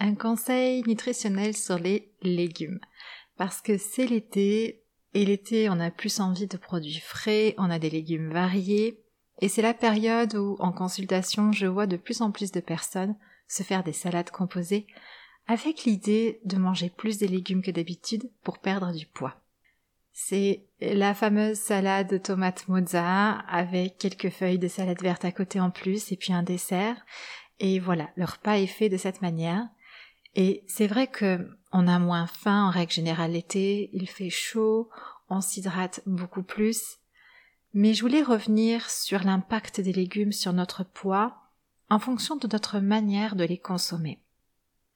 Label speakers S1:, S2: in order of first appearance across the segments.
S1: un conseil nutritionnel sur les légumes. Parce que c'est l'été, et l'été on a plus envie de produits frais, on a des légumes variés, et c'est la période où en consultation je vois de plus en plus de personnes se faire des salades composées avec l'idée de manger plus des légumes que d'habitude pour perdre du poids. C'est la fameuse salade de tomates mozza avec quelques feuilles de salade verte à côté en plus et puis un dessert. Et voilà, le repas est fait de cette manière. Et c'est vrai que on a moins faim en règle générale l'été, il fait chaud, on s'hydrate beaucoup plus. Mais je voulais revenir sur l'impact des légumes sur notre poids en fonction de notre manière de les consommer.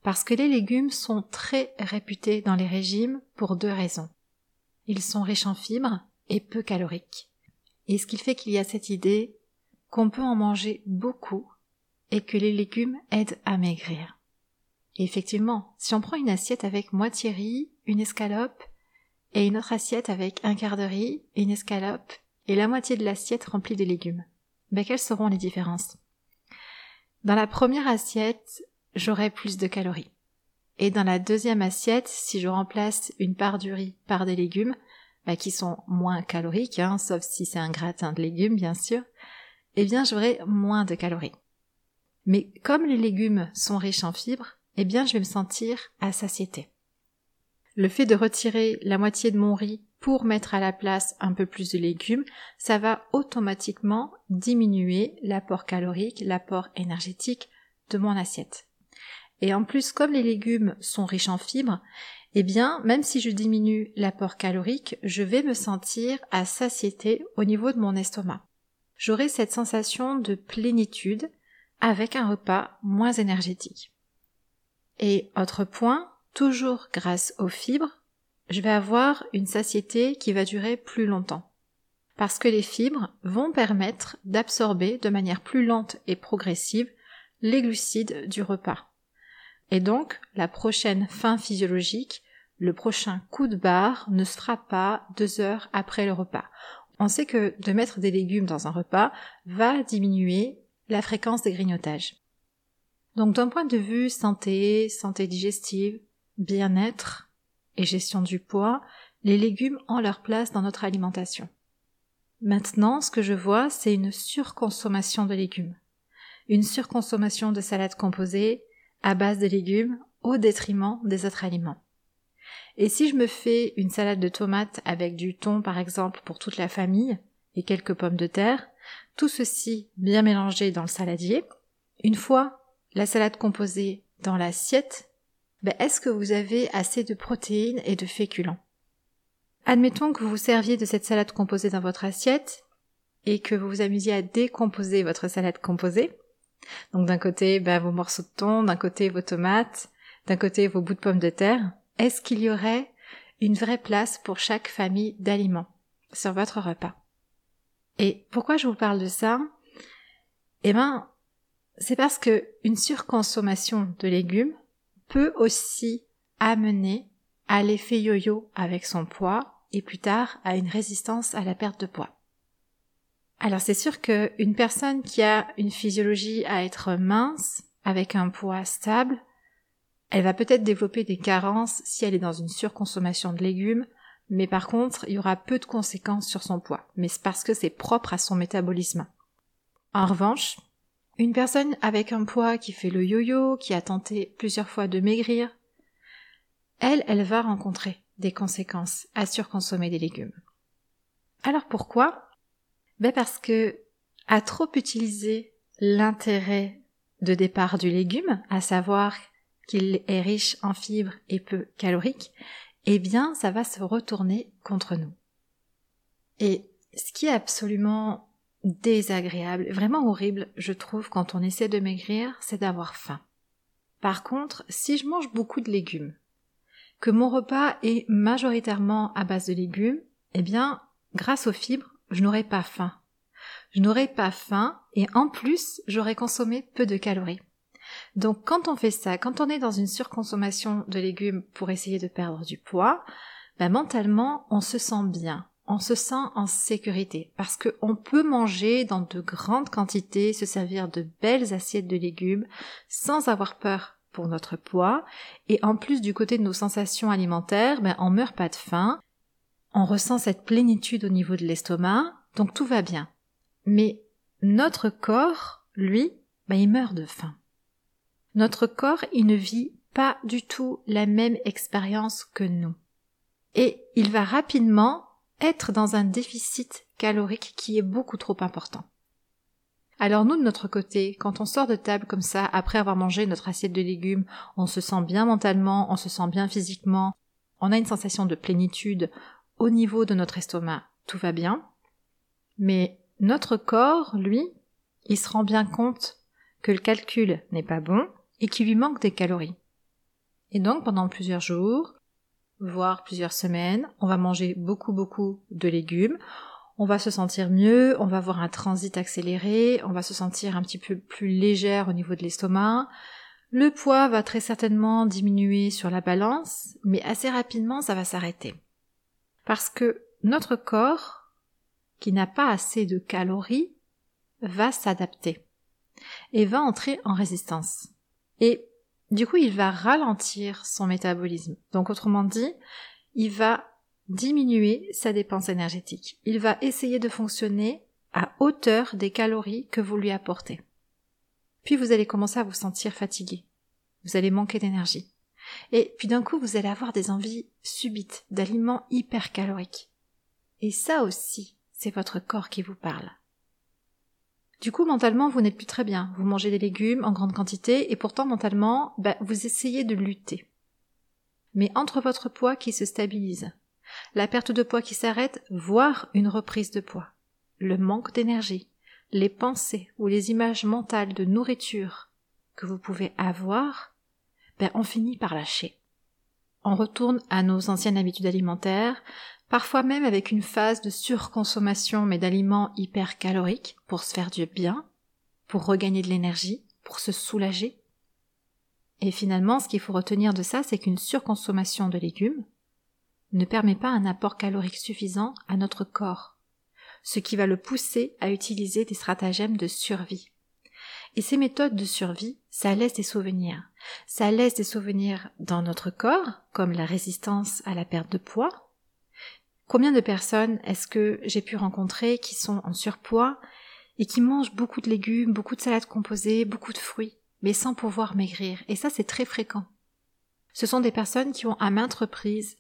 S1: Parce que les légumes sont très réputés dans les régimes pour deux raisons. Ils sont riches en fibres et peu caloriques. Et ce qui fait qu'il y a cette idée qu'on peut en manger beaucoup et que les légumes aident à maigrir. Effectivement, si on prend une assiette avec moitié riz, une escalope, et une autre assiette avec un quart de riz, une escalope, et la moitié de l'assiette remplie de légumes, ben quelles seront les différences? Dans la première assiette, j'aurai plus de calories. Et dans la deuxième assiette, si je remplace une part du riz par des légumes, ben, qui sont moins caloriques, hein, sauf si c'est un gratin de légumes, bien sûr, eh bien j'aurai moins de calories. Mais comme les légumes sont riches en fibres, eh bien je vais me sentir à satiété. Le fait de retirer la moitié de mon riz pour mettre à la place un peu plus de légumes, ça va automatiquement diminuer l'apport calorique, l'apport énergétique de mon assiette. Et en plus, comme les légumes sont riches en fibres, eh bien, même si je diminue l'apport calorique, je vais me sentir à satiété au niveau de mon estomac. J'aurai cette sensation de plénitude avec un repas moins énergétique. Et autre point, toujours grâce aux fibres, je vais avoir une satiété qui va durer plus longtemps. Parce que les fibres vont permettre d'absorber de manière plus lente et progressive les glucides du repas. Et donc, la prochaine fin physiologique, le prochain coup de barre ne se fera pas deux heures après le repas. On sait que de mettre des légumes dans un repas va diminuer la fréquence des grignotages. Donc d'un point de vue santé, santé digestive, bien-être et gestion du poids, les légumes ont leur place dans notre alimentation. Maintenant, ce que je vois, c'est une surconsommation de légumes. Une surconsommation de salades composées à base de légumes au détriment des autres aliments. Et si je me fais une salade de tomates avec du thon par exemple pour toute la famille et quelques pommes de terre, tout ceci bien mélangé dans le saladier, une fois la salade composée dans l'assiette, ben est-ce que vous avez assez de protéines et de féculents? Admettons que vous serviez de cette salade composée dans votre assiette et que vous vous amusiez à décomposer votre salade composée. Donc d'un côté ben, vos morceaux de thon, d'un côté vos tomates, d'un côté vos bouts de pommes de terre. Est-ce qu'il y aurait une vraie place pour chaque famille d'aliments sur votre repas? Et pourquoi je vous parle de ça? Eh ben, c'est parce que une surconsommation de légumes peut aussi amener à l'effet yo-yo avec son poids et plus tard à une résistance à la perte de poids. Alors c'est sûr qu'une personne qui a une physiologie à être mince, avec un poids stable, elle va peut-être développer des carences si elle est dans une surconsommation de légumes, mais par contre, il y aura peu de conséquences sur son poids, mais c'est parce que c'est propre à son métabolisme. En revanche, une personne avec un poids qui fait le yo-yo, qui a tenté plusieurs fois de maigrir, elle, elle va rencontrer des conséquences à surconsommer des légumes. Alors pourquoi? Ben parce que à trop utiliser l'intérêt de départ du légume, à savoir qu'il est riche en fibres et peu calorique, eh bien ça va se retourner contre nous. Et ce qui est absolument désagréable, vraiment horrible, je trouve, quand on essaie de maigrir, c'est d'avoir faim. Par contre, si je mange beaucoup de légumes, que mon repas est majoritairement à base de légumes, eh bien, grâce aux fibres, je n'aurai pas faim. Je n'aurai pas faim et en plus, j'aurai consommé peu de calories. Donc quand on fait ça, quand on est dans une surconsommation de légumes pour essayer de perdre du poids, ben mentalement, on se sent bien, on se sent en sécurité parce qu'on peut manger dans de grandes quantités, se servir de belles assiettes de légumes sans avoir peur pour notre poids et en plus du côté de nos sensations alimentaires, ben on meurt pas de faim, on ressent cette plénitude au niveau de l'estomac, donc tout va bien. Mais notre corps, lui, ben il meurt de faim. Notre corps, il ne vit pas du tout la même expérience que nous. Et il va rapidement être dans un déficit calorique qui est beaucoup trop important. Alors nous, de notre côté, quand on sort de table comme ça, après avoir mangé notre assiette de légumes, on se sent bien mentalement, on se sent bien physiquement, on a une sensation de plénitude au niveau de notre estomac, tout va bien. Mais notre corps, lui, il se rend bien compte que le calcul n'est pas bon et qu'il lui manque des calories. Et donc pendant plusieurs jours, voire plusieurs semaines. On va manger beaucoup beaucoup de légumes. On va se sentir mieux, on va avoir un transit accéléré, on va se sentir un petit peu plus légère au niveau de l'estomac. Le poids va très certainement diminuer sur la balance, mais assez rapidement ça va s'arrêter. Parce que notre corps, qui n'a pas assez de calories, va s'adapter et va entrer en résistance. Et du coup, il va ralentir son métabolisme. Donc autrement dit, il va diminuer sa dépense énergétique. Il va essayer de fonctionner à hauteur des calories que vous lui apportez. Puis vous allez commencer à vous sentir fatigué. Vous allez manquer d'énergie. Et puis d'un coup, vous allez avoir des envies subites d'aliments hyper caloriques. Et ça aussi, c'est votre corps qui vous parle. Du coup, mentalement, vous n'êtes plus très bien. Vous mangez des légumes en grande quantité et pourtant, mentalement, bah, vous essayez de lutter. Mais entre votre poids qui se stabilise, la perte de poids qui s'arrête, voire une reprise de poids, le manque d'énergie, les pensées ou les images mentales de nourriture que vous pouvez avoir, ben on finit par lâcher. On retourne à nos anciennes habitudes alimentaires, parfois même avec une phase de surconsommation mais d'aliments hypercaloriques pour se faire du bien, pour regagner de l'énergie, pour se soulager. Et finalement, ce qu'il faut retenir de ça, c'est qu'une surconsommation de légumes ne permet pas un apport calorique suffisant à notre corps, ce qui va le pousser à utiliser des stratagèmes de survie. Et ces méthodes de survie, ça laisse des souvenirs. Ça laisse des souvenirs dans notre corps, comme la résistance à la perte de poids, Combien de personnes est-ce que j'ai pu rencontrer qui sont en surpoids et qui mangent beaucoup de légumes, beaucoup de salades composées, beaucoup de fruits, mais sans pouvoir maigrir? Et ça, c'est très fréquent. Ce sont des personnes qui ont à maintes reprises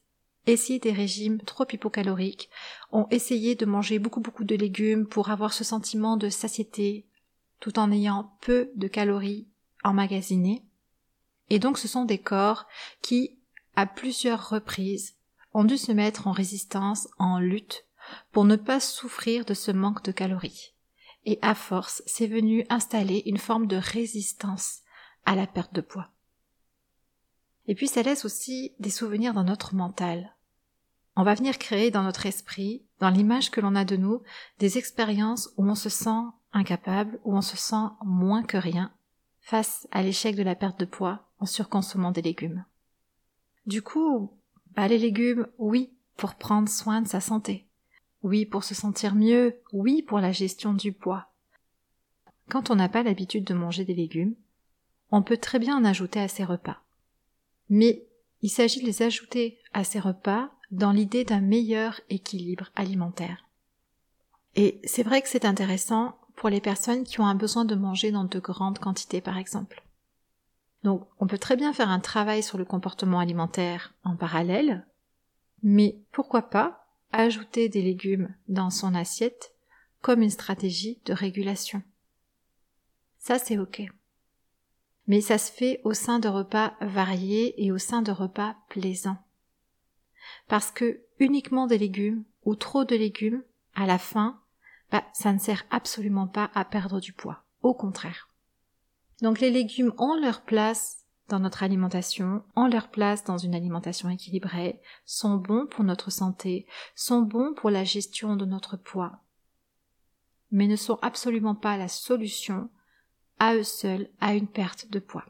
S1: essayé des régimes trop hypocaloriques, ont essayé de manger beaucoup beaucoup de légumes pour avoir ce sentiment de satiété, tout en ayant peu de calories emmagasinées. Et donc ce sont des corps qui, à plusieurs reprises, ont dû se mettre en résistance, en lutte, pour ne pas souffrir de ce manque de calories. Et à force, c'est venu installer une forme de résistance à la perte de poids. Et puis ça laisse aussi des souvenirs dans notre mental. On va venir créer dans notre esprit, dans l'image que l'on a de nous, des expériences où on se sent incapable, où on se sent moins que rien, face à l'échec de la perte de poids en surconsommant des légumes. Du coup, bah, les légumes, oui, pour prendre soin de sa santé. Oui, pour se sentir mieux. Oui, pour la gestion du poids. Quand on n'a pas l'habitude de manger des légumes, on peut très bien en ajouter à ses repas. Mais il s'agit de les ajouter à ses repas dans l'idée d'un meilleur équilibre alimentaire. Et c'est vrai que c'est intéressant pour les personnes qui ont un besoin de manger dans de grandes quantités par exemple. Donc on peut très bien faire un travail sur le comportement alimentaire en parallèle, Mais pourquoi pas ajouter des légumes dans son assiette comme une stratégie de régulation. Ça c'est ok. Mais ça se fait au sein de repas variés et au sein de repas plaisants. Parce que uniquement des légumes ou trop de légumes, à la fin, bah, ça ne sert absolument pas à perdre du poids. Au contraire. Donc les légumes ont leur place dans notre alimentation, ont leur place dans une alimentation équilibrée, sont bons pour notre santé, sont bons pour la gestion de notre poids, mais ne sont absolument pas la solution à eux seuls à une perte de poids.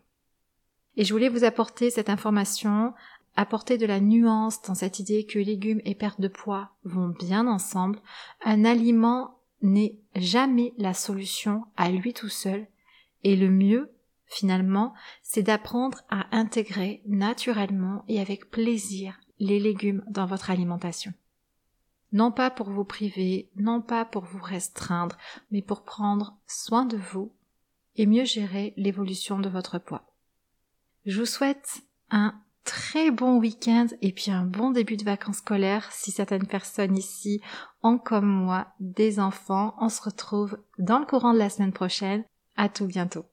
S1: Et je voulais vous apporter cette information, apporter de la nuance dans cette idée que légumes et perte de poids vont bien ensemble. Un aliment n'est jamais la solution à lui tout seul, et le mieux, finalement, c'est d'apprendre à intégrer naturellement et avec plaisir les légumes dans votre alimentation. Non pas pour vous priver, non pas pour vous restreindre, mais pour prendre soin de vous et mieux gérer l'évolution de votre poids. Je vous souhaite un très bon week-end et puis un bon début de vacances scolaires si certaines personnes ici ont comme moi des enfants. On se retrouve dans le courant de la semaine prochaine. À tout bientôt.